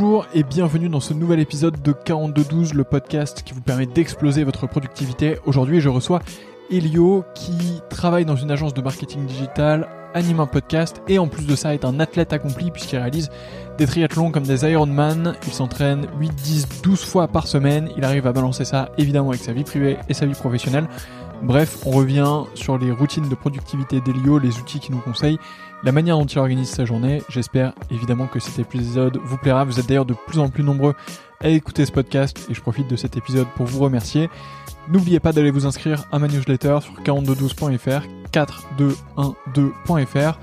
Bonjour et bienvenue dans ce nouvel épisode de 4212, le podcast qui vous permet d'exploser votre productivité. Aujourd'hui, je reçois Elio qui travaille dans une agence de marketing digital, anime un podcast et en plus de ça est un athlète accompli puisqu'il réalise des triathlons comme des Ironman. Il s'entraîne 8, 10, 12 fois par semaine. Il arrive à balancer ça évidemment avec sa vie privée et sa vie professionnelle. Bref, on revient sur les routines de productivité d'Elio, les outils qu'il nous conseille, la manière dont il organise sa journée. J'espère évidemment que cet épisode vous plaira. Vous êtes d'ailleurs de plus en plus nombreux à écouter ce podcast et je profite de cet épisode pour vous remercier. N'oubliez pas d'aller vous inscrire à ma newsletter sur 4212.fr, 4212.fr.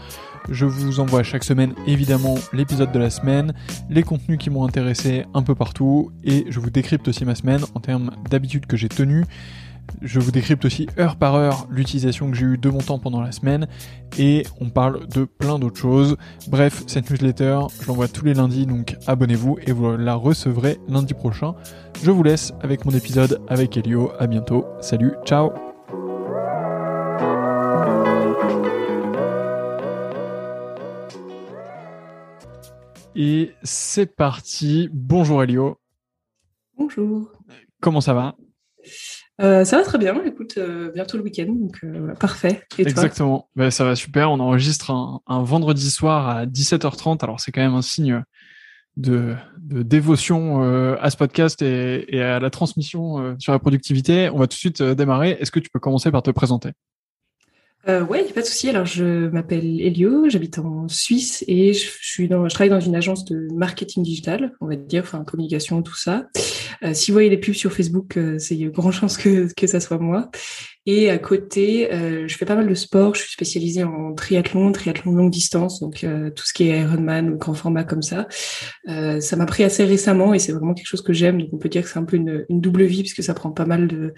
Je vous envoie chaque semaine évidemment l'épisode de la semaine, les contenus qui m'ont intéressé un peu partout et je vous décrypte aussi ma semaine en termes d'habitudes que j'ai tenues. Je vous décrypte aussi heure par heure l'utilisation que j'ai eue de mon temps pendant la semaine et on parle de plein d'autres choses. Bref, cette newsletter, je l'envoie tous les lundis donc abonnez-vous et vous la recevrez lundi prochain. Je vous laisse avec mon épisode avec Elio. À bientôt. Salut, ciao. Et c'est parti. Bonjour Elio. Bonjour. Comment ça va? Euh, ça va très bien. Écoute, euh, bientôt le week-end, donc euh, parfait. Exactement. Ben, ça va super. On enregistre un, vendredi soir à 17h30. Alors c'est quand même un signe de, dévotion à ce podcast et à la transmission sur la productivité. On va tout de suite démarrer. Est-ce que tu peux commencer par te présenter? Euh, ouais, il a pas de souci. Alors, je m'appelle Elio, j'habite en Suisse et je, suis dans, je travaille dans une agence de marketing digital, on va dire, enfin communication, tout ça. Euh, si vous voyez les pubs sur Facebook, euh, c'est il grand chance que que ça soit moi. Et à côté, euh, je fais pas mal de sport. Je suis spécialisée en triathlon, triathlon longue distance, donc euh, tout ce qui est Ironman ou grand format comme ça. Euh, ça m'a pris assez récemment et c'est vraiment quelque chose que j'aime. Donc on peut dire que c'est un peu une, une, double vie puisque ça prend pas mal de,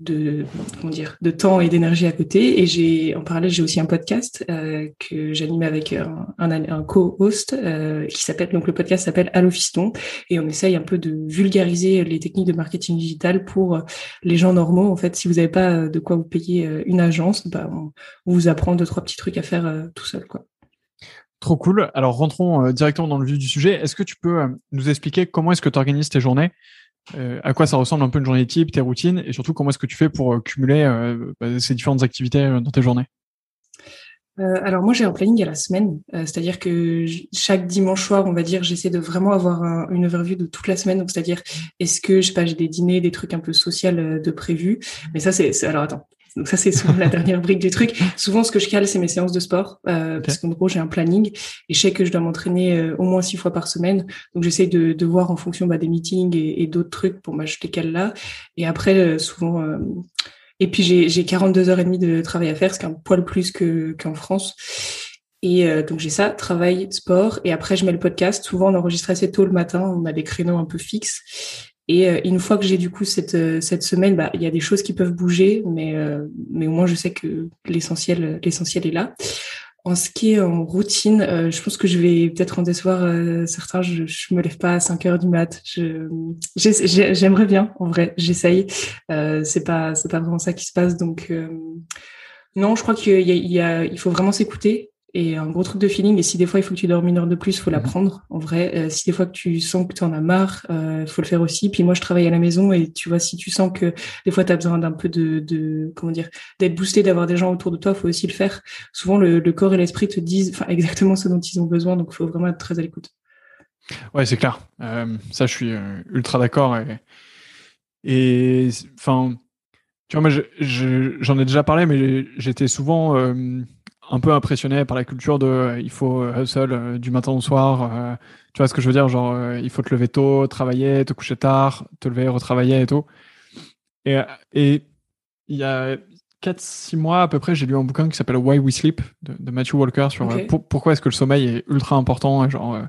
de comment dire, de temps et d'énergie à côté. Et j'ai en parallèle, j'ai aussi un podcast euh, que j'anime avec un, un, un co-host euh, qui s'appelle donc le podcast s'appelle Allo Fiston et on essaye un peu de vulgariser les techniques de marketing digital pour les gens normaux. En fait, si vous n'avez pas de quoi vous payez euh, une agence, bah, on, vous apprend deux, trois petits trucs à faire euh, tout seul. Quoi. Trop cool. Alors rentrons euh, directement dans le vif du sujet. Est-ce que tu peux nous expliquer comment est-ce que tu organises tes journées? À quoi ça ressemble un peu une journée type, tes routines? Et surtout comment est-ce que tu fais pour cumuler bah, ces différentes activités dans tes journées? Alors moi j'ai un planning à la semaine, c'est-à-dire que chaque dimanche soir, on va dire, j'essaie de vraiment avoir une overview de toute la semaine. Donc c'est-à-dire, est-ce que je sais pas, j'ai des dîners, des trucs un peu sociaux de prévu. Mais ça c'est, alors attends, donc ça, c'est souvent la dernière brique du truc. Souvent, ce que je cale, c'est mes séances de sport, euh, parce qu'en gros, j'ai un planning et je sais que je dois m'entraîner euh, au moins six fois par semaine. Donc, j'essaie de, de voir en fonction bah, des meetings et, et d'autres trucs pour m'acheter cale là. Et après, euh, souvent, euh, et puis j'ai, j'ai 42 heures et demie de travail à faire, ce qui est un poil plus que qu'en France. Et donc j'ai ça, travail, sport, et après je mets le podcast. Souvent on enregistre assez tôt le matin, on a des créneaux un peu fixes. Et euh, une fois que j'ai du coup cette, euh, cette semaine, bah, il y a des choses qui peuvent bouger, mais, euh, mais au moins je sais que l'essentiel l'essentiel est là. En ce qui est en routine, je pense que je vais peut-être en décevoir certains. Je, je me lève pas à 5 heures du mat. J'aimerais bien, en vrai, j'essaye. c'est pas c'est pas vraiment ça qui se passe. Donc non, je crois qu'il y a, il faut vraiment s'écouter et un gros truc de feeling. Et si des fois il faut que tu dormes une heure de plus, faut la mhm. prendre. En vrai, euh, si des fois que tu sens que tu en as marre, euh, faut le faire aussi. Puis moi, je travaille à la maison et tu vois, si tu sens que des fois tu as besoin d'un peu de, de, comment dire, d'être boosté, d'avoir des gens autour de toi, faut aussi le faire. Souvent, le, le corps et l'esprit te disent, enfin, exactement ce dont ils ont besoin. Donc, faut vraiment être très à l'écoute. Ouais, c'est clair. Euh, ça, je suis euh, ultra d'accord. Et, enfin, tu vois, moi, j'en ai déjà parlé, mais j'étais souvent un peu impressionné par la culture de euh, il faut euh, hustle euh, du matin au soir. tu vois ce que je veux dire? Genre, il faut te lever tôt, travailler, te coucher tard, te lever, retravailler et tout. Et, et il y a 4-6 mois à peu près, j'ai lu un bouquin qui s'appelle Why We Sleep de, Matthew Walker sur pourquoi est-ce que le sommeil est ultra important. genre,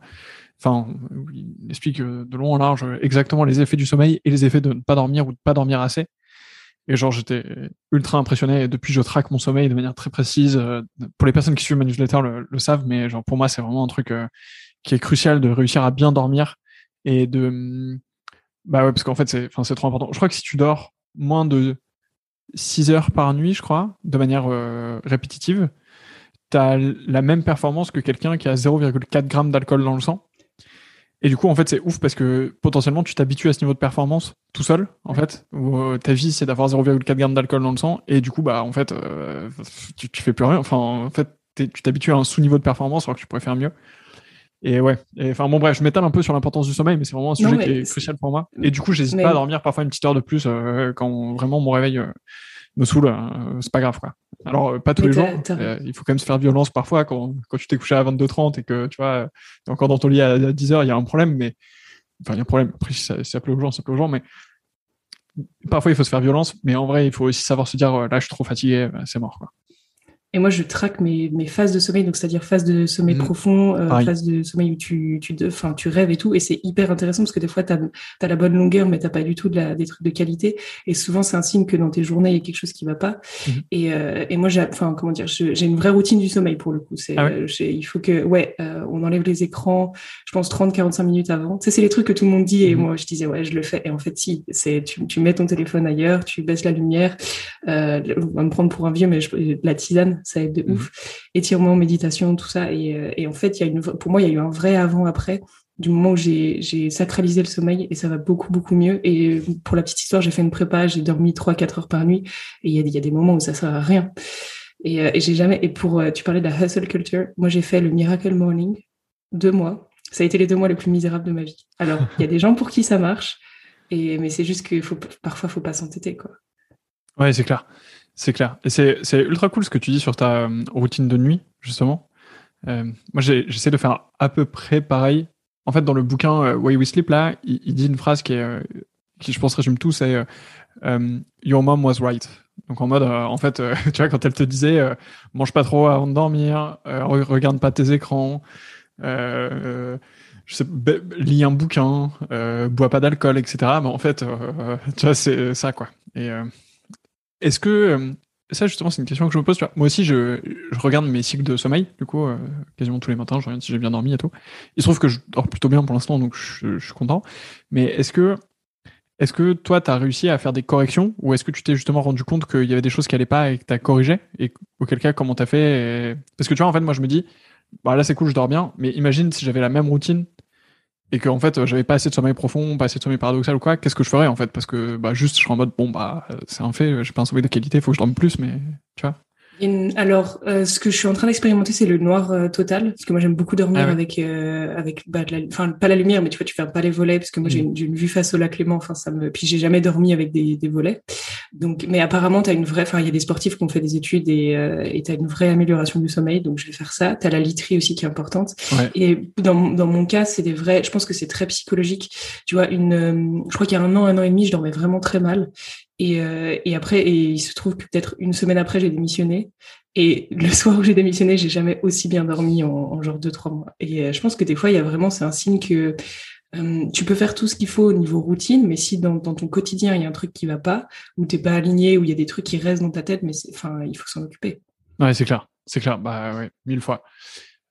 enfin, il explique de long en large exactement les effets du sommeil et les effets de ne pas dormir ou de pas dormir assez. Et genre, j'étais ultra impressionné. Et depuis, je traque mon sommeil de manière très précise. Euh, pour les personnes qui suivent ma newsletter le, savent, mais genre, pour moi, c'est vraiment un truc euh, qui est crucial de réussir à bien dormir et de, mm, bah ouais, parce qu'en fait, c'est, c'est trop important. Je crois que si tu dors moins de 6 heures par nuit, je crois, de manière euh, répétitive, tu as la même performance que quelqu'un qui a 0,4 grammes d'alcool dans le sang. Et du coup, en fait, c'est ouf parce que potentiellement, tu t'habitues à ce niveau de performance tout seul, en fait. Où, euh, ta vie, c'est d'avoir 0,4 grammes d'alcool dans le sang. Et du coup, bah, en fait, euh, tu, tu fais plus rien. Enfin, en fait, tu t'habitues à un sous-niveau de performance alors que tu pourrais faire mieux. Et ouais. enfin, bon, bref, je m'étale un peu sur l'importance du sommeil, mais c'est vraiment un sujet qui est, crucial pour moi. Et du coup, j'hésite pas à dormir parfois une petite heure de plus quand vraiment mon réveil me saoule. c'est pas grave, quoi. Alors, euh, pas tous les jours. Euh, il faut quand même se faire violence parfois quand, quand tu t'es couché à 22h30 et que tu vois, es encore dans ton lit à 10h, il y a un problème, mais enfin, il y a un problème. Après, si c'est appelé aux gens, c'est appelé aux gens, mais parfois il faut se faire violence, mais en vrai, il faut aussi savoir se dire euh, là, je suis trop fatigué, c'est mort. Quoi. Et moi, je traque mes, mes phases de sommeil, donc c'est-à-dire phase de sommeil mmh. profond, euh, phase de sommeil où tu, tu, enfin, tu rêves et tout. Et c'est hyper intéressant parce que des fois, tu as, la bonne longueur, mais tu pas du tout de la, des trucs de qualité. Et souvent, c'est un signe que dans tes journées, il y a quelque chose qui va pas. Mmh. Et, euh, et moi, j'ai, enfin, comment dire, j'ai une vraie routine du sommeil pour le coup. C'est, ah euh, il faut que, ouais, euh, on enlève les écrans, je pense 30, 45 minutes avant. Tu sais, c'est les trucs que tout le monde dit. Et mmh. moi, je disais, ouais, je le fais. Et en fait, si, c'est, tu, tu mets ton téléphone ailleurs, tu baisses la lumière. on va me prendre pour un vieux, mais la tisane, ça aide de ouf étirement, méditation, tout ça. Et, euh, et en fait, il y a une, pour moi, il y a eu un vrai avant-après du moment où j'ai sacralisé le sommeil et ça va beaucoup, beaucoup mieux. Et pour la petite histoire, j'ai fait une prépa, j'ai dormi 3-4 heures par nuit et il y a, y a, des moments où ça sert à rien. Et, euh, et j'ai jamais, et pour, euh, tu parlais de la hustle culture, moi j'ai fait le Miracle Morning, deux mois. Ça a été les deux mois les plus misérables de ma vie. Alors, il y a des gens pour qui ça marche, et, mais c'est juste qu'il faut, parfois, faut pas s'entêter, quoi. Ouais, c'est clair. C'est clair. Et c'est ultra cool ce que tu dis sur ta euh, routine de nuit, justement. Euh, moi, j'essaie de faire à peu près pareil. En fait, dans le bouquin euh, Why We Sleep, là, il, dit une phrase qui, est, qui je pense, résume tout, c'est Your mom was right ». Donc en mode, en fait, tu vois, quand elle te disait mange pas trop avant de dormir, regarde pas tes écrans, je sais, lis un bouquin, bois pas d'alcool, etc. Mais en fait, tu vois, c'est ça, quoi. Et est-ce que euh, ça justement c'est une question que je me pose. Moi aussi je, regarde mes cycles de sommeil du coup euh, quasiment tous les matins. Je regarde si j'ai bien dormi et tout. Il se trouve que je dors plutôt bien pour l'instant donc je, suis content. Mais est-ce que est-ce que toi tu as réussi à faire des corrections ou est-ce que tu t'es justement rendu compte qu'il y avait des choses qui allaient pas et que tu as corrigé et auquel cas comment tu as fait Parce que tu vois en fait moi je me dis bah là c'est cool je dors bien mais imagine si j'avais la même routine et que fait j'avais pas assez de sommeil profond, pas assez de sommeil paradoxal ou quoi, qu'est-ce que je ferais en fait? Parce que bah juste je serais en mode bon bah c'est un fait, j'ai pas un sommeil de qualité, faut que je dorme plus, mais tu vois alors, euh, ce que je suis en train d'expérimenter, c'est le noir euh, total, parce que moi j'aime beaucoup dormir ah avec euh, avec bah, enfin pas la lumière, mais tu vois, tu fermes pas les volets, parce que moi j'ai mm. une, vue face au lac Léman, enfin ça me, puis j'ai jamais dormi avec des, des volets. Donc, mais apparemment t'as une vraie, enfin il y a des sportifs qui ont fait des études et et t'as une vraie amélioration du sommeil, donc je vais faire ça. T'as la literie aussi qui est importante. Et dans dans mon cas, c'est des vrais, je pense que c'est très psychologique. Tu vois, une, je crois qu'il y a un an, un an et demi, je dormais vraiment très mal. Et, euh, et après, il se trouve que peut-être une semaine après, j'ai démissionné. Et le soir où j'ai démissionné, j'ai jamais aussi bien dormi en, en, genre deux trois mois. Et euh, je pense que des fois, il y a vraiment, c'est un signe que euh, tu peux faire tout ce qu'il faut au niveau routine, mais si dans, ton quotidien il y a un truc qui va pas, ou t'es pas aligné, ou il y a des trucs qui restent dans ta tête, mais enfin, il faut s'en occuper. Ouais, c'est clair, c'est clair. Bah ouais, mille fois.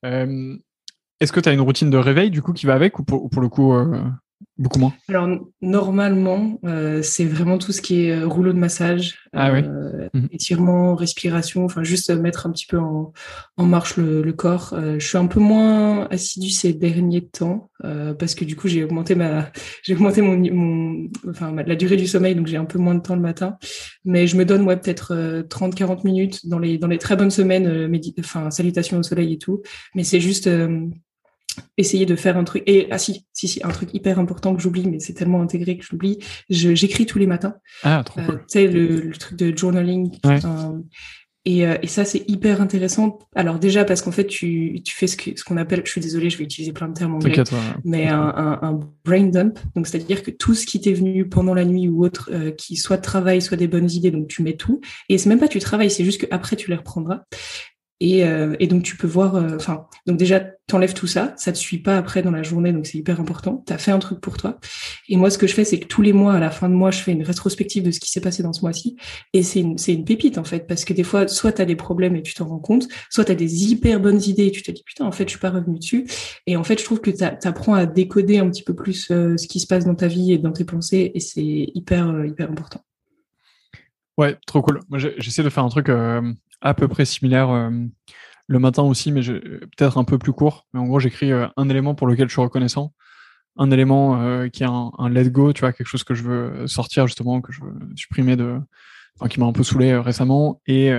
Est-ce que tu as une routine de réveil du coup qui va avec, ou pour le coup, Beaucoup moins. Alors normalement, euh, c'est vraiment tout ce qui est euh, rouleau de massage, ah euh, mhm. étirement, respiration, enfin juste mettre un petit peu en, en marche le, le corps. Je suis un peu moins assidue ces derniers temps parce que du coup j'ai augmenté ma, j'ai augmenté mon, mon, enfin la durée du sommeil, donc j'ai un peu moins de temps le matin. Mais je me donne ouais peut-être 30-40 minutes dans les dans les très bonnes semaines, enfin salutations au soleil et tout. Mais c'est juste essayer de faire un truc. Et ah si si si un truc hyper important que j'oublie mais c'est tellement intégré que j'oublie. J'écris tous les matins. Ah trop cool. Euh, tu sais le, truc de journaling. Et, euh, et ça c'est hyper intéressant. Alors déjà parce qu'en fait tu, tu fais ce que ce qu'on appelle je suis désolée je vais utiliser plein de termes anglais mais un, un, un, brain dump. Donc c'est à dire que tout ce qui t'est venu pendant la nuit ou autre euh, qui soit de travail soit des bonnes idées donc tu mets tout. Et c'est même pas tu travailles c'est juste que après tu les reprendras et, euh, et, donc tu peux voir, euh, enfin, donc déjà t'enlèves tout ça, ça te suit pas après dans la journée, donc c'est hyper important. T'as fait un truc pour toi. Et moi, ce que je fais, c'est que tous les mois, à la fin de mois, je fais une rétrospective de ce qui s'est passé dans ce mois-ci. Et c'est une, c'est une pépite en fait, parce que des fois, soit t'as des problèmes et tu t'en rends compte, soit t'as des hyper bonnes idées et tu te dis putain, en fait, je suis pas revenu dessus. Et en fait, je trouve que t'apprends à décoder un petit peu plus euh, ce qui se passe dans ta vie et dans tes pensées, et c'est hyper hyper important. Ouais, trop cool. Moi, j'essaie de faire un truc à peu près similaire euh, le matin aussi, mais peut-être un peu plus court. Mais en gros, j'écris euh, un élément pour lequel je suis reconnaissant. un élément qui est un, un, let go, tu vois, quelque chose que je veux sortir justement, que je veux supprimer de, enfin, qui m'a un peu saoulé récemment, et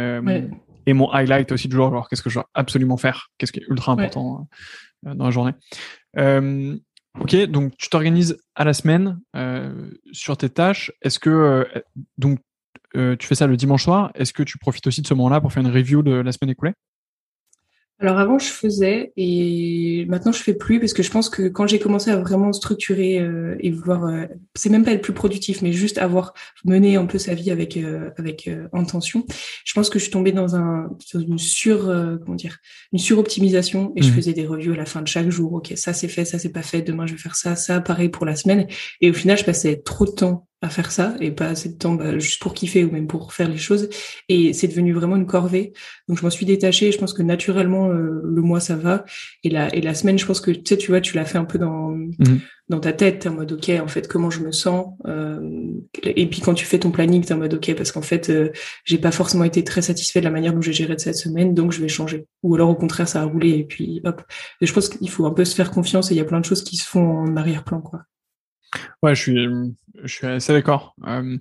et mon highlight aussi du jour, alors qu'est-ce que je dois absolument faire, qu'est-ce qui est ultra important dans la journée. Ok, donc tu t'organises à la semaine euh, sur tes tâches. Est-ce que euh, donc euh, tu fais ça le dimanche soir Est-ce que tu profites aussi de ce moment-là pour faire une review de la semaine écoulée? Alors avant, je faisais et maintenant je fais plus parce que je pense que quand j'ai commencé à vraiment structurer euh, et vouloir, euh, c'est même pas être plus productif, mais juste avoir mené un peu sa vie avec euh, avec intention. Je pense que je suis tombée dans un une sur comment dire une suroptimisation et je mmh. faisais des reviews à la fin de chaque jour. Ok, ça c'est fait, ça c'est pas fait. Demain je vais faire ça, ça pareil pour la semaine. Et au final, je passais trop de temps à faire ça et pas assez de temps bah, juste pour kiffer ou même pour faire les choses. Et c'est devenu vraiment une corvée. Donc je m'en suis détachée. Je pense que naturellement euh, le mois ça va et la et la semaine, je pense que tu sais, tu vois, tu l'as fait un peu dans mhm. dans ta tête. T'es en mode ok, en fait, comment je me sens. Euh, et puis quand tu fais ton planning, t'es en mode ok, parce qu'en fait, euh, j'ai pas forcément été très satisfait de la manière dont j'ai géré de cette semaine, donc je vais changer. Ou alors au contraire, ça a roulé et puis hop. Et je pense qu'il faut un peu se faire confiance et il y a plein de choses qui se font en arrière-plan quoi. Ouais, je suis, je suis assez d'accord. Euh,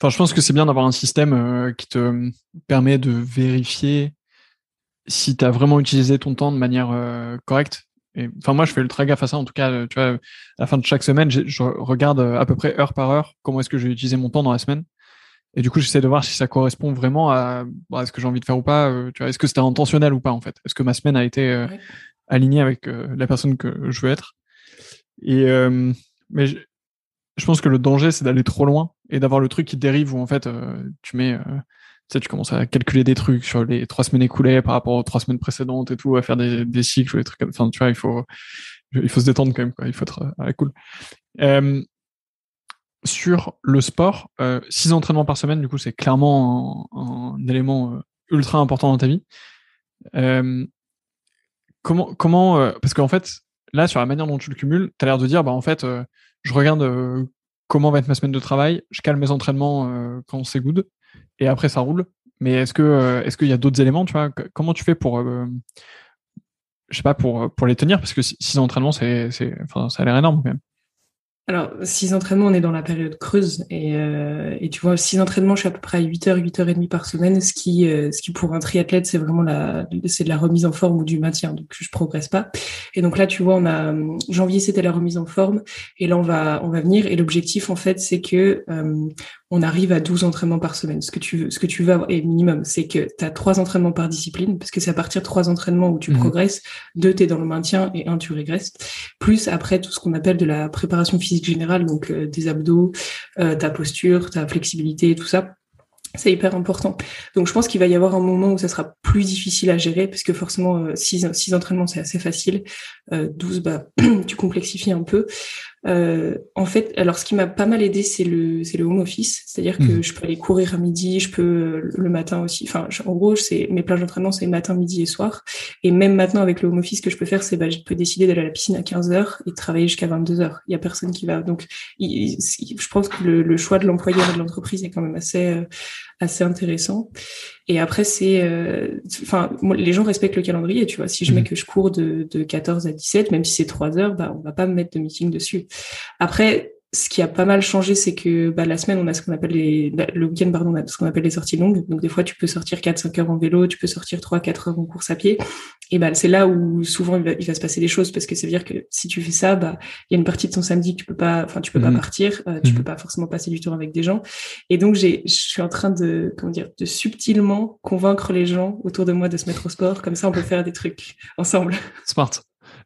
enfin, je pense que c'est bien d'avoir un système euh, qui te permet de vérifier si tu as vraiment utilisé ton temps de manière euh, correcte. Et, enfin, moi, je fais ultra gaffe à ça. En tout cas, tu vois, à la fin de chaque semaine, je regarde à peu près heure par heure comment est-ce que j'ai utilisé mon temps dans la semaine. Et du coup, j'essaie de voir si ça correspond vraiment à, bah, ce que j'ai envie de faire ou pas. tu vois, est-ce que c'était intentionnel ou pas en fait? Est-ce que ma semaine a été alignée avec la personne que je veux être? Et mais je, pense que le danger, c'est d'aller trop loin et d'avoir le truc qui dérive où en fait, euh, tu mets, euh, tu sais, tu commences à calculer des trucs sur les trois semaines écoulées par rapport aux trois semaines précédentes et tout, à faire des, cycles ou des trucs Enfin, tu vois, il faut, il faut se détendre quand même, quoi. Il faut être à la cool. Euh, sur le sport, euh, six entraînements par semaine, du coup, c'est clairement un, un élément ultra important dans ta vie. comment, comment, parce qu'en fait, là, sur la manière dont tu le cumules, tu as l'air de dire, bah, en fait, euh, je regarde euh, comment va être ma semaine de travail, je calme mes entraînements euh, quand c'est good, et après, ça roule. Mais est-ce que est-ce qu'il y a d'autres éléments, tu vois Comment tu fais pour, je sais pas, pour, pour les tenir? Parce que six entraînements, c'est, enfin, ça a l'air énorme quand même. Alors, six entraînements, on est dans la période creuse. Et, euh, et tu vois, six entraînements, je suis à peu près à 8 heures, 8 heures et demie par semaine. Ce qui, euh, ce qui pour un triathlète, c'est vraiment la, c'est de la remise en forme ou du maintien. Donc, je progresse pas. Et donc là, tu vois, on a, janvier, c'était la remise en forme. Et là, on va, on va venir. Et l'objectif, en fait, c'est que, euh, on arrive à 12 entraînements par semaine. Ce que tu veux, ce que tu veux avoir, et minimum, c'est que tu as trois entraînements par discipline, parce que c'est à partir de trois entraînements où tu mmh. progresses, deux, tu es dans le maintien et un, tu régresses. Plus après, tout ce qu'on appelle de la préparation physique générale, donc euh, des abdos, euh, ta posture, ta flexibilité, tout ça. C'est hyper important. Donc je pense qu'il va y avoir un moment où ça sera plus difficile à gérer parce que forcément 6 euh, six, entraînements c'est assez facile. Euh, 12 bah tu complexifies un peu. Euh, en fait, alors ce qui m'a pas mal aidé, c'est le c'est le home office, c'est-à-dire que mmh. je peux aller courir à midi, je peux euh, le matin aussi. Enfin, en gros, c'est mes plages d'entraînement, c'est matin, midi et soir. Et même maintenant avec le home office, ce que je peux faire, c'est bah je peux décider d'aller à la piscine à 15 heures et de travailler jusqu'à 22 heures. Il y a personne qui va. Donc, je pense que le, le choix de l'employeur et de l'entreprise est quand même assez euh, assez intéressant. Et après, c'est, euh, enfin, les gens respectent le calendrier, tu vois. Si je mets mhm. que je cours de, de 14 à 17, même si c'est 3 heures, bah, on va pas me mettre de meeting dessus. Après, ce qui a pas mal changé, c'est que bah, la semaine, on a ce qu'on appelle les, le week-end, pardon, on a ce qu'on appelle les sorties longues. Donc des fois, tu peux sortir 4-5 heures en vélo, tu peux sortir 3-4 heures en course à pied. Et bah, c'est là où souvent il va, il va, se passer des choses parce que ça veut dire que si tu fais ça, bah, il y a une partie de ton samedi que tu peux pas, enfin, tu peux pas mmh. partir, euh, tu mmh. peux pas forcément passer du temps avec des gens. Et donc, j'ai, je suis en train de, comment dire, de subtilement convaincre les gens autour de moi de se mettre au sport. Comme ça, on peut faire des trucs ensemble. Smart.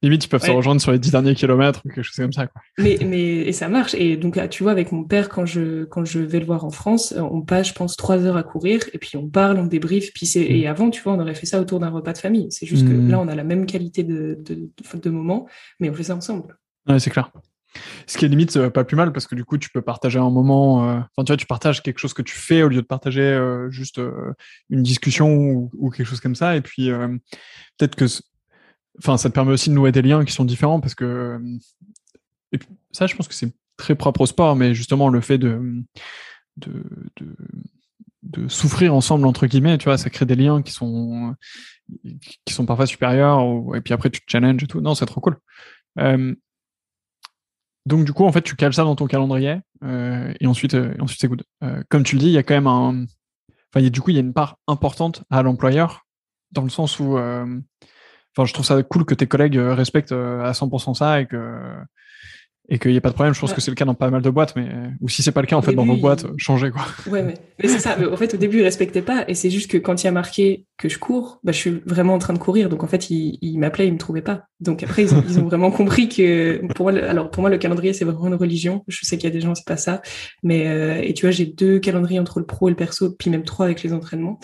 Limite, ils peuvent se rejoindre sur les dix derniers kilomètres ou quelque chose comme ça. Quoi. Mais, mais et ça marche. Et donc, tu vois, avec mon père, quand je, quand je vais le voir en France, euh, on passe, je pense, trois heures à courir et puis on parle, on débriefe. Puis c'est, et mm. avant, tu vois, on aurait fait ça autour d'un repas de famille. C'est juste que mm. là, on a la même qualité de, de, de, moment, mais on fait ça ensemble. Ouais, c'est clair. Ce qui est limite euh, pas plus mal parce que du coup tu peux partager un moment, euh, enfin tu vois tu partages quelque chose que tu fais au lieu de partager juste une discussion ou, ou, quelque chose comme ça et puis peut-être que enfin, ça te permet aussi de nouer des liens qui sont différents parce que euh, et ça, je pense que c'est très propre au sport, mais justement le fait de, de, souffrir ensemble entre guillemets, tu vois, ça crée des liens qui sont qui sont parfois supérieurs et puis après tu te challenges et tout. Non, c'est trop cool. Euh, donc du coup, en fait, tu cales ça dans ton calendrier et ensuite, ensuite c'est good. comme tu le dis, il y a quand même un, enfin, du coup, il y a une part importante à l'employeur dans le sens où, enfin, je trouve ça cool que tes collègues respectent à 100% ça et que et qu'il n'y ait pas de problème. Je pense que c'est le cas dans pas mal de boîtes, mais ou si c'est pas le cas, en fait, dans vos boîtes, changez quoi. Ouais, mais, mais c'est ça. En fait, au début, ils respectaient pas, et c'est juste que quand il y a marqué que je cours, bah, je suis vraiment en train de courir. Donc en fait, ils, ils m'appelaient, ils me trouvaient pas. Donc après, ils ont, ils ont vraiment compris que pour moi, alors pour moi, le calendrier, c'est vraiment une religion. Je sais qu'il y a des gens, c'est pas ça, mais euh, et tu vois, j'ai deux calendriers entre le pro et le perso, puis même trois avec les entraînements.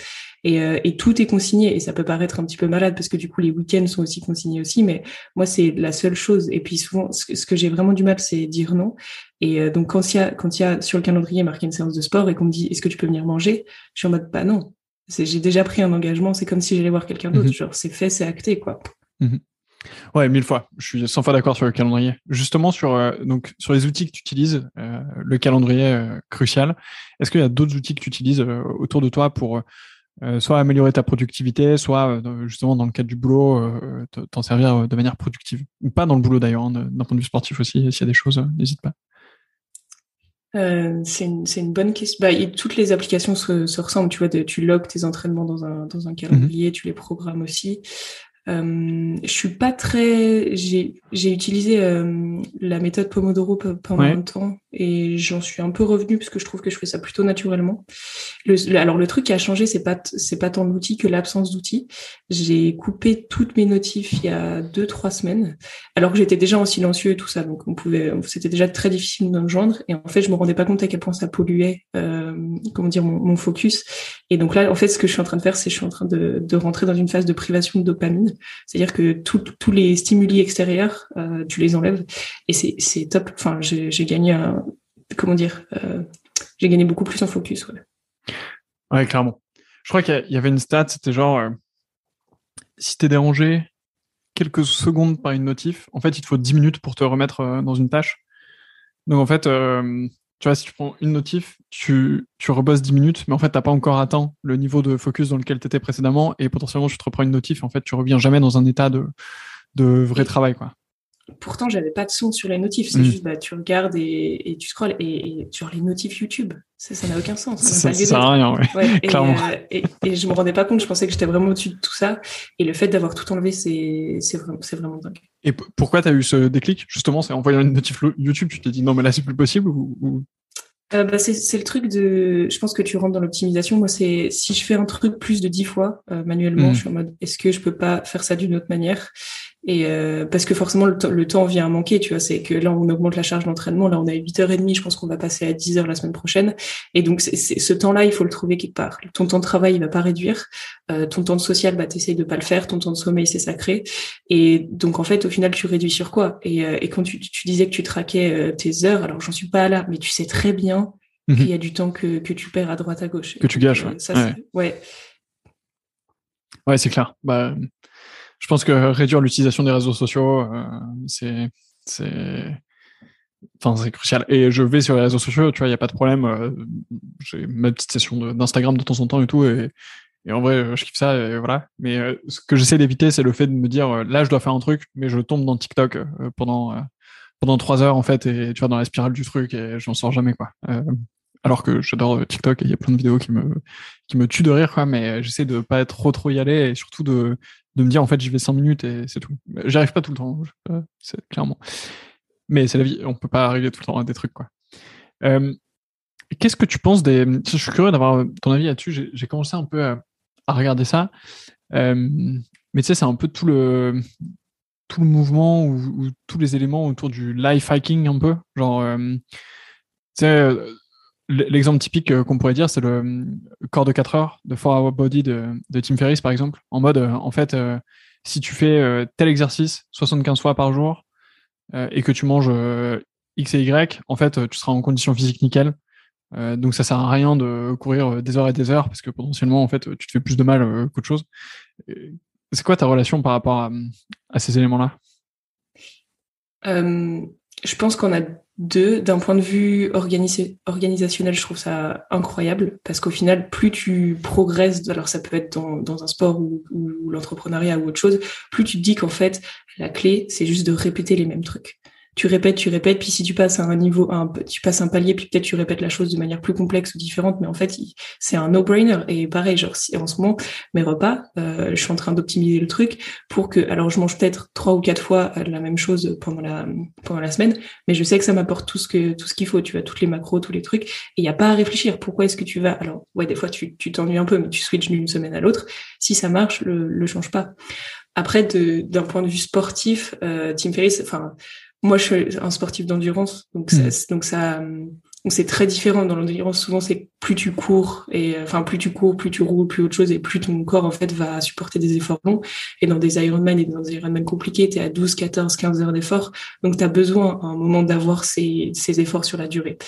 Et, euh, et, tout est consigné et ça peut paraître un petit peu malade parce que du coup les week-ends sont aussi consignés aussi mais moi c'est la seule chose et puis souvent ce que, j'ai vraiment du mal c'est dire non et euh, donc quand il y a quand il y a sur le calendrier marqué une séance de sport et qu'on me dit est-ce que tu peux venir manger? Je suis en mode bah non j'ai déjà pris un engagement c'est comme si j'allais voir quelqu'un d'autre mhm. genre c'est fait c'est acté quoi mhm. Ouais, mille fois. Je suis 100 fois d'accord sur le calendrier. Justement, sur, euh, donc, sur les outils que tu utilises, le calendrier crucial, est-ce qu'il y a d'autres outils que tu utilises autour de toi pour euh, soit améliorer ta productivité, soit euh, justement dans le cadre du boulot, euh, t'en servir de manière productive. Ou pas dans le boulot d'ailleurs, hein, d'un point de vue sportif aussi, s'il y a des choses, n'hésite pas. c'est une, une, bonne question. Bah, toutes les applications se, se ressemblent. Tu vois, de, tu logs tes entraînements dans un, dans un mmh calendrier, tu les programmes aussi. Euh, je suis pas très. J'ai utilisé euh, la méthode Pomodoro pendant un temps et j'en suis un peu revenue parce que je trouve que je fais ça plutôt naturellement. Le, alors le truc qui a changé, c'est pas c'est pas tant l'outil que l'absence d'outils. J'ai coupé toutes mes notifs il y a deux trois semaines, alors que j'étais déjà en silencieux et tout ça, donc on pouvait, c'était déjà très difficile de me joindre. Et en fait, je me rendais pas compte à quel point ça polluait, euh, comment dire, mon, mon, focus. Et donc là, en fait, ce que je suis en train de faire, c'est je suis en train de, de rentrer dans une phase de privation de dopamine c'est-à-dire que tous les stimuli extérieurs, euh, tu les enlèves et c'est top. Enfin, j'ai gagné comment dire, euh, j'ai gagné beaucoup plus en focus. Ouais. ouais, clairement. Je crois qu'il y avait une stat, c'était genre euh, si t'es dérangé quelques secondes par une notif, en fait, il te faut 10 minutes pour te remettre dans une tâche. Donc en fait, tu vois, si tu prends une notif, tu, tu rebosses 10 minutes, mais en fait, tu n'as pas encore atteint le niveau de focus dans lequel tu étais précédemment, et potentiellement, tu te reprends une notif, en fait, tu reviens jamais dans un état de, de vrai travail, quoi. Pourtant, j'avais pas de son sur les notifs, c'est mm. juste, bah, tu regardes et, et tu scrolles, et, et, sur les notifs YouTube, ça n'a aucun sens. Ça, ça sert à rien, ouais. Clairement. Euh, et, et, je me rendais pas compte, je pensais que j'étais vraiment au-dessus de tout ça, et le fait d'avoir tout enlevé, c'est vraiment, vraiment dingue. Et pourquoi tu as eu ce déclic? Justement, c'est en voyant une notif YouTube, tu t'es dit non, mais là, c'est plus possible ou, euh, bah, c'est le truc de. Je pense que tu rentres dans l'optimisation. Moi, c'est si je fais un truc plus de dix fois euh, manuellement, mmh. je suis en mode est-ce que je peux pas faire ça d'une autre manière? Et euh, parce que forcément le, le, temps vient à manquer, tu vois, c'est que là on augmente la charge d'entraînement, là on a 8h30, je pense qu'on va passer à 10h la semaine prochaine. Et donc c'est ce temps-là, il faut le trouver quelque part. Ton temps de travail, il va pas réduire. Euh, ton temps de social, bah t'essayes de pas le faire. Ton temps de sommeil, c'est sacré. Et donc en fait, au final, tu réduis sur quoi? Et, euh, et, quand tu, tu, disais que tu traquais euh, tes heures, alors j'en suis pas là, mais tu sais très bien mhm. qu'il y a du temps que, que tu perds à droite à gauche. Que tu gâches. ouais. Ça, ouais. ouais. Ouais, c'est clair. Bah, je pense que réduire l'utilisation des réseaux sociaux, euh, c'est, enfin, c'est crucial. Et je vais sur les réseaux sociaux, tu vois, il n'y a pas de problème. Euh, j'ai ma petite session d'Instagram de, temps en temps et tout, et, en vrai, je kiffe ça, voilà. Mais euh, ce que j'essaie d'éviter, c'est le fait de me dire, là, je dois faire un truc, mais je tombe dans TikTok pendant pendant trois heures en fait, et tu vois, dans la spirale du truc, et j'en sors jamais quoi alors que j'adore TikTok et il y a plein de vidéos qui me qui me tuent de rire quoi mais j'essaie de pas être trop trop y aller et surtout de de me dire en fait j'y vais 5 minutes et c'est tout. J'arrive pas tout le temps, c'est clairement. Mais c'est la vie, on peut pas arriver tout le temps à des trucs quoi. Euh, Qu'est-ce que tu penses des Je suis curieux d'avoir ton avis là-dessus. J'ai commencé un peu à, regarder ça, euh, mais tu sais c'est un peu tout le tout le mouvement ou, ou, tous les éléments autour du life hacking un peu, genre euh, L'exemple typique euh, qu'on pourrait dire, c'est le euh, corps de 4 heures de 4 Hour Body de, de Tim Ferriss, par exemple. En mode, euh, en fait, si tu fais tel exercice 75 fois par jour et que tu manges X et Y, en fait, tu seras en condition physique nickel. donc, ça sert à rien de courir des heures et des heures parce que potentiellement, en fait, tu te fais plus de mal qu'autre chose. C'est quoi ta relation par rapport à, à ces éléments-là? Je pense qu'on a deux, d'un point de vue organisationnel, je trouve ça incroyable parce qu'au final, plus tu progresses, alors ça peut être dans, un sport ou, ou l'entrepreneuriat ou autre chose, plus tu te dis qu'en fait, la clé, c'est juste de répéter les mêmes trucs. Tu répètes, tu répètes, puis si tu passes à un niveau, un, tu passes un palier, puis peut-être tu répètes la chose de manière plus complexe ou différente, mais en fait, c'est un no-brainer. Et pareil, genre, si, en ce moment, mes repas, euh, je suis en train d'optimiser le truc pour que, alors je mange peut-être trois ou quatre fois la même chose pendant la, pendant la semaine, mais je sais que ça m'apporte tout ce que, tout ce qu'il faut, tu vois, toutes les macros, tous les trucs, et il n'y a pas à réfléchir. Pourquoi est-ce que tu vas, alors, ouais, des fois, tu, tu t'ennuies un peu, mais tu switches d'une semaine à l'autre. Si ça marche, le, le change pas. Après, d'un point de vue sportif, euh, Tim Ferriss, enfin, moi, je suis un sportif d'endurance, donc, ça, hmm. donc ça, c'est très différent dans l'endurance. Souvent, c'est plus tu cours et enfin plus tu cours, plus tu roules, plus autre chose et plus ton corps en fait va supporter des efforts longs. Et dans des Ironman et dans des Ironman compliqués, tu es à 12, 14, 15 heures d'efforts. Donc tu as besoin à un moment d'avoir ces, ces efforts sur la durée.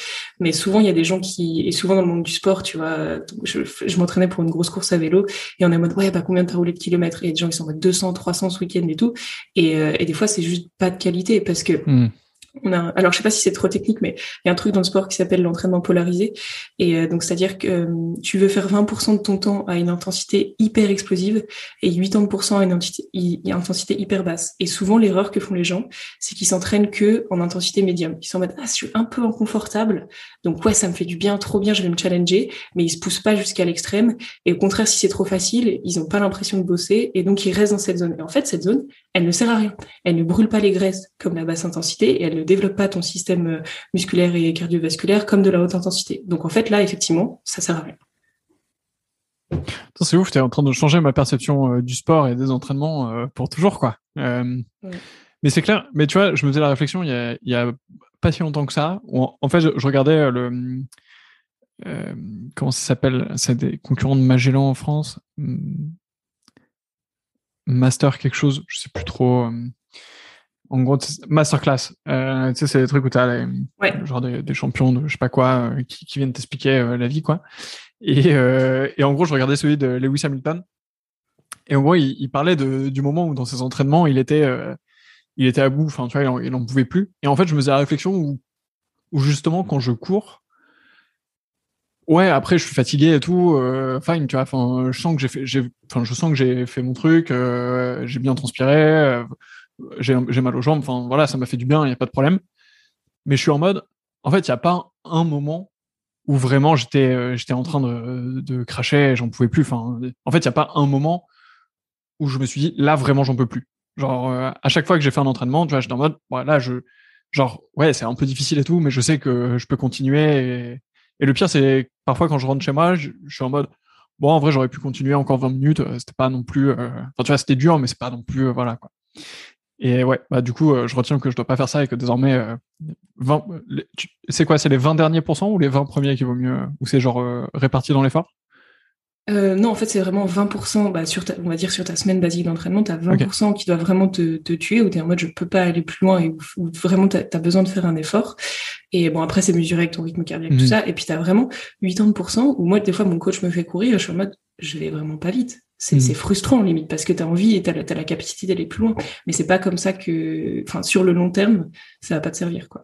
Mais souvent, il y a des gens qui et souvent dans le monde du sport, tu vois, je, je m'entraînais pour une grosse course à vélo et on est en mode ouais, bah combien t'as roulé de kilomètres? Et il y a des gens qui sont en mode 200, 300 ce week-end et tout. Et, euh, et des fois, c'est juste pas de qualité parce que hmm on a, alors je sais pas si c'est trop technique, mais il y a un truc dans le sport qui s'appelle l'entraînement polarisé. Et euh, donc c'est-à-dire que euh, tu veux faire 20% de ton temps à une intensité hyper explosive et 80% à une intensité, hyper basse. Et souvent l'erreur que font les gens, c'est qu'ils s'entraînent que en intensité médium. Ils s'en mettent ah je suis un peu inconfortable, donc ouais ça me fait du bien, trop bien, je vais me challenger, mais ils se poussent pas jusqu'à l'extrême. Et au contraire si c'est trop facile, ils ont pas l'impression de bosser et donc ils restent dans cette zone. Et en fait cette zone, elle ne sert à rien. Elle ne brûle pas les graisses comme la basse intensité et elle développe pas ton système euh, musculaire et cardiovasculaire comme de la haute intensité. Donc en fait, là, effectivement, ça sert à rien. C'est ouf, tu es en train de changer ma perception euh, du sport et des entraînements euh, pour toujours, quoi. Mais c'est clair, mais tu vois, je me faisais la réflexion il y a, pas si longtemps que ça. en, fait, je, regardais le. comment ça s'appelle C'est des concurrents de Magellan en France. Master quelque chose, je sais plus trop en gros, masterclass. Euh, tu sais, c'est des trucs où tu as genre des, champions de je sais pas quoi euh, qui, viennent t'expliquer euh, la vie, quoi. Et, et, en gros, je regardais celui de Lewis Hamilton. Et en gros, il, parlait de, du moment où dans ses entraînements, il était, il était à bout. Enfin, tu vois, il en, pouvait plus. Et en fait, je me faisais la réflexion où, où justement, quand je cours, ouais, après, je suis fatigué et tout. fine, tu vois. Enfin, je sens que j'ai fait, enfin, je sens que j'ai fait mon truc. j'ai bien transpiré j'ai mal aux jambes, enfin voilà, ça m'a fait du bien, il n'y a pas de problème. Mais je suis en mode, en fait, il n'y a pas un moment où vraiment j'étais euh, j'étais en train de, de cracher, j'en pouvais plus. En fait, il n'y a pas un moment où je me suis dit, là, vraiment, j'en peux plus. Genre, euh, à chaque fois que j'ai fait un entraînement, tu vois, j'étais en mode, voilà, je, genre, ouais, c'est un peu difficile et tout, mais je sais que je peux continuer. Et, le pire, c'est parfois quand je rentre chez moi, je, suis en mode, bon, en vrai, j'aurais pu continuer encore 20 minutes, euh, c'était pas non plus, enfin, tu vois, c'était dur, mais c'est pas non plus, voilà, quoi. Et ouais, bah du coup, euh, je retiens que je dois pas faire ça et que désormais, euh, 20, c'est quoi C'est les 20 derniers pourcents ou les 20 premiers qui vaut mieux Ou c'est genre euh, réparti dans l'effort? Euh, Non, en fait, c'est vraiment 20%, bah, sur on va dire sur ta semaine basique d'entraînement, tu as 20% qui doit vraiment te, te tuer, ou tu es en mode je peux pas aller plus loin, et où, vraiment tu as, besoin de faire un effort. Et bon, après, c'est mesuré avec ton rythme cardiaque, tout mhm. ça. Et puis tu as vraiment 80% où moi, des fois, mon coach me fait courir, je suis en mode je vais vraiment pas vite. C'est mm. frustrant limite parce que tu as envie et tu as, la capacité d'aller plus loin. Mais c'est pas comme ça que, enfin, sur le long terme, ça va pas te servir. quoi.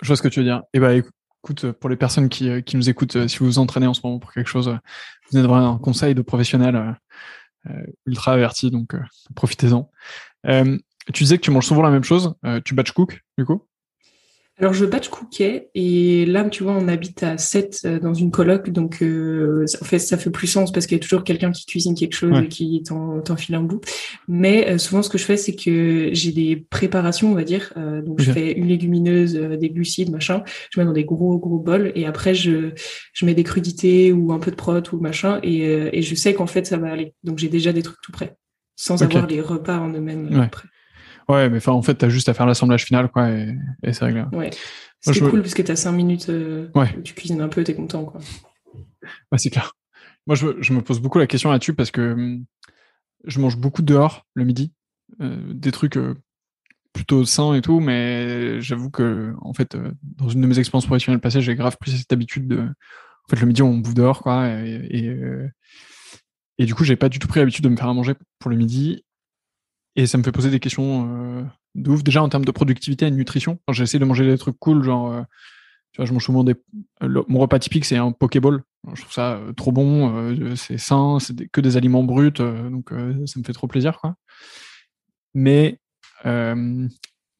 Je vois ce que tu veux dire. Et eh bah écoute, pour les personnes qui, euh, qui nous écoutent, euh, si vous vous entraînez en ce moment pour quelque chose, euh, vous êtes vraiment un conseil de professionnel ultra averti, donc profitez-en. tu disais que tu manges souvent la même chose. tu batch cook, du coup? Alors je batch cookais et là tu vois on habite à 7 euh, dans une coloc donc euh, en fait ça fait plus sens parce qu'il y a toujours quelqu'un qui cuisine quelque chose et qui t'en file un bout. Mais euh, souvent ce que je fais c'est que j'ai des préparations on va dire donc je fais une légumineuse, des glucides machin, je mets dans des gros gros bols et après je je mets des crudités ou un peu de prot ou machin et, et je sais qu'en fait ça va aller. Donc j'ai déjà des trucs tout prêts sans avoir les repas en eux-mêmes prêts. Ouais, mais en fait, t'as juste à faire l'assemblage final, quoi, et, c'est réglé. Ouais. C'est cool parce que t'as cinq minutes, euh, ouais. tu cuisines un peu, t'es content, quoi. Ouais, c'est clair. Moi, je, je, me pose beaucoup la question là-dessus parce que hum, je mange beaucoup dehors le midi, euh, des trucs euh, plutôt sains et tout, mais j'avoue que, en fait, dans une de mes expériences professionnelles passées, j'ai grave pris cette habitude de, en fait, le midi, on bouffe dehors, quoi, et, et, et du coup, j'ai pas du tout pris l'habitude de me faire à manger pour le midi. Et ça me fait poser des questions euh, de ouf, déjà en termes de productivité et de nutrition. J'essaie de manger des trucs cool, genre, euh, tu vois, je mange souvent des. mon repas typique, c'est un Pokéball. Je trouve ça euh, trop bon, euh, c'est sain, c'est que des aliments bruts, donc ça me fait trop plaisir, quoi. Mais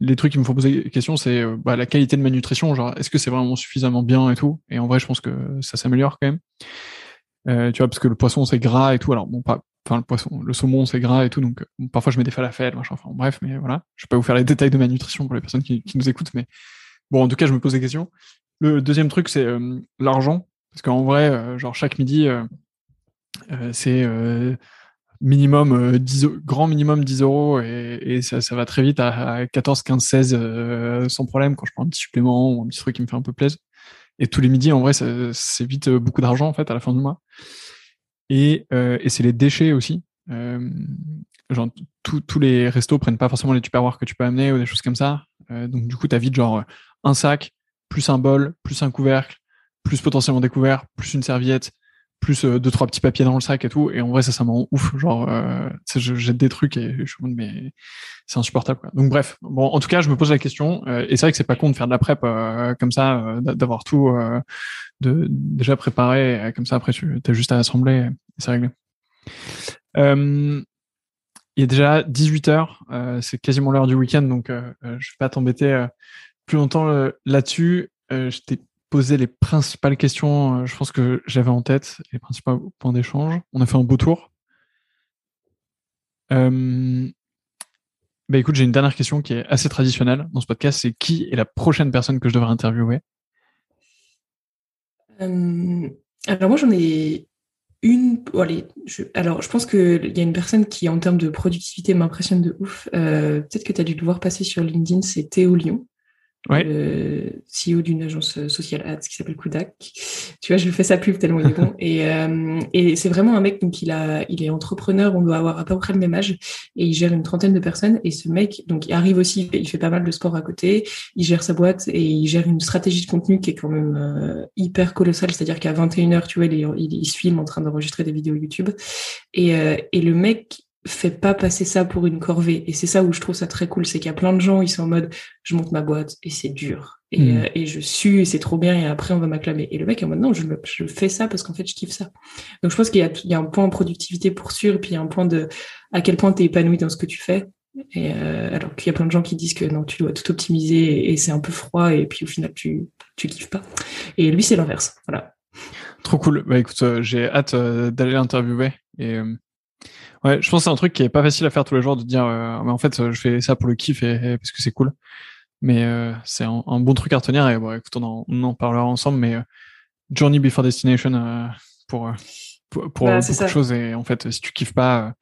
les trucs qui me font poser des questions, c'est bah, la qualité de ma nutrition. Genre, est-ce que c'est vraiment suffisamment bien et tout? Et en vrai, je pense que ça s'améliore quand même. tu vois, parce que le poisson c'est gras et tout. Alors bon, pas, enfin le poisson, le saumon c'est gras et tout. Donc parfois je mets des falafels, machin. Enfin bref, mais voilà. Je vais pas vous faire les détails de ma nutrition pour les personnes qui, nous écoutent, mais bon, en tout cas, je me pose des questions. Le deuxième truc, c'est l'argent, parce qu'en vrai, genre chaque midi, c'est minimum 10, euh, grand minimum 10 euros et, ça, va très vite à, 14, 15, 16 sans problème quand je prends un petit supplément ou un petit truc qui me fait un peu plaisir. Et tous les midis, en vrai, c'est vite euh, beaucoup d'argent en fait à la fin du mois. Et, euh, et c'est les déchets aussi. genre, tous les restos prennent pas forcément les tupperwares que tu peux amener ou des choses comme ça. donc du coup, tu as vite genre un sac, plus un bol, plus un couvercle, plus potentiellement des couverts, plus une serviette, plus euh, deux trois petits papiers dans le sac et tout. Et en vrai ça ça me ouf. Genre euh, je jette des trucs et je me mais c'est insupportable quoi. donc bref. Bon en tout cas je me pose la question euh, et c'est vrai que c'est pas con de faire de la prep euh, comme ça d'avoir tout de déjà préparé comme ça après tu as juste à assembler et c'est réglé. Il est déjà 18 heures c'est quasiment l'heure du week-end donc je vais pas t'embêter plus longtemps là-dessus. Je t'ai poser les principales questions, euh, je pense que j'avais en tête, les principaux points d'échange. On a fait un beau tour. Euh, bah écoute, j'ai une dernière question qui est assez traditionnelle dans ce podcast, c'est qui est la prochaine personne que je devrais interviewer? Euh, Alors moi j'en ai une. allez, je, alors je pense qu'il y a une personne qui en termes de productivité m'impressionne de ouf. Peut-être que tu as dû le voir passer sur LinkedIn, c'est Théo Lyon ouais. le CEO d'une agence sociale ads qui s'appelle Kudak. Tu vois, je lui fais sa pub tellement il est bon. Et, euh, et c'est vraiment un mec, donc il, a, il est entrepreneur, on doit avoir à peu près le même âge, et il gère une trentaine de personnes. Et ce mec, donc il arrive aussi, il fait pas mal de sport à côté, il gère sa boîte et il gère une stratégie de contenu qui est quand même euh, hyper colossale, c'est-à-dire qu'à 21h, tu vois, il, il, il, se filme en train d'enregistrer des vidéos YouTube. Et, euh, et le mec, fais pas passer ça pour une corvée. Et c'est ça où je trouve ça très cool, c'est qu'il y a plein de gens, ils sont en mode, je monte ma boîte et c'est dur. Et, hmm. euh, et, je sue et c'est trop bien et après on va m'acclamer. Et le mec est en mode, non, je, je fais ça parce qu'en fait, je kiffe ça. Donc je pense qu'il y a, il y a un point en productivité pour sûr et puis il y a un point de à quel point tu es épanoui dans ce que tu fais. Et euh, alors qu'il y a plein de gens qui disent que non, tu dois tout optimiser et, c'est un peu froid et puis au final, tu, tu kiffes pas. Et lui, c'est l'inverse. Voilà. Trop cool. Bah écoute, euh, j'ai hâte d'aller l'interviewer et Ouais, je pense que c'est un truc qui est pas facile à faire tous les jours de dire, euh, mais en fait, je fais ça pour le kiff et, parce que c'est cool. Mais euh, c'est un, bon truc à retenir et bon, écoute, on en, parlera ensemble. Mais euh, Journey Before Destination pour pour, pour bah, beaucoup de choses et en fait, si tu kiffes pas,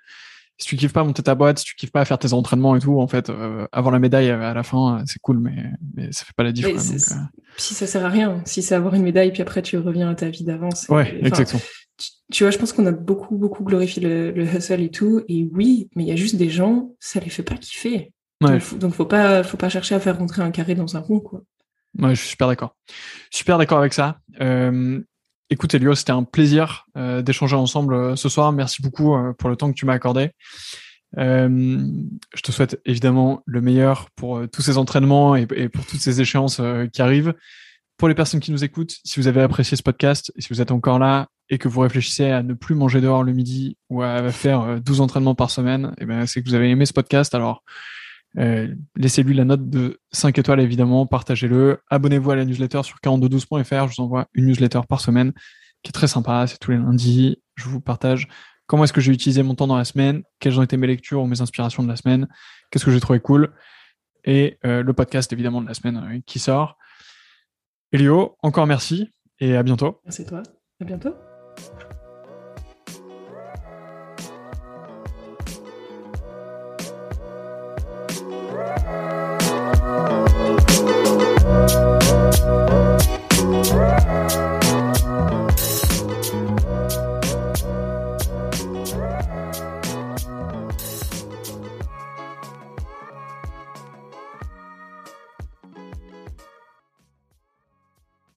si tu kiffes pas monter ta boîte, si tu kiffes pas faire tes entraînements et tout, en fait, avoir la médaille à la fin, c'est cool, mais, mais ça fait pas la différence. Si ça sert à rien, si c'est avoir une médaille puis après tu reviens à ta vie d'avant. Ouais, exactement tu vois, je pense qu'on a beaucoup, beaucoup glorifié le, le, hustle et tout. Et oui, mais il y a juste des gens, ça les fait pas kiffer. Ouais. Donc, faut pas, faut pas chercher à faire rentrer un carré dans un rond, quoi. Ouais, je suis super d'accord. Super d'accord avec ça. Euh, écoute, Elio, c'était un plaisir euh, d'échanger ensemble euh, ce soir. Merci beaucoup pour le temps que tu m'as accordé. Je te souhaite évidemment le meilleur pour tous ces entraînements et, et pour toutes ces échéances qui arrivent. Pour les personnes qui nous écoutent, si vous avez apprécié ce podcast et si vous êtes encore là, et que vous réfléchissez à ne plus manger dehors le midi ou à faire 12 euh, entraînements par semaine, eh ben, c'est que vous avez aimé ce podcast. Alors, euh, laissez-lui la note de 5 étoiles, évidemment, partagez-le. Abonnez-vous à la newsletter sur 4212.fr. Je vous envoie une newsletter par semaine qui est très sympa. C'est tous les lundis. Je vous partage comment est-ce que j'ai utilisé mon temps dans la semaine, quelles ont été mes lectures ou mes inspirations de la semaine, qu'est-ce que j'ai trouvé cool, et euh, le podcast, évidemment, de la semaine qui sort. Elio, encore merci et à bientôt. Merci toi. À bientôt. Oh.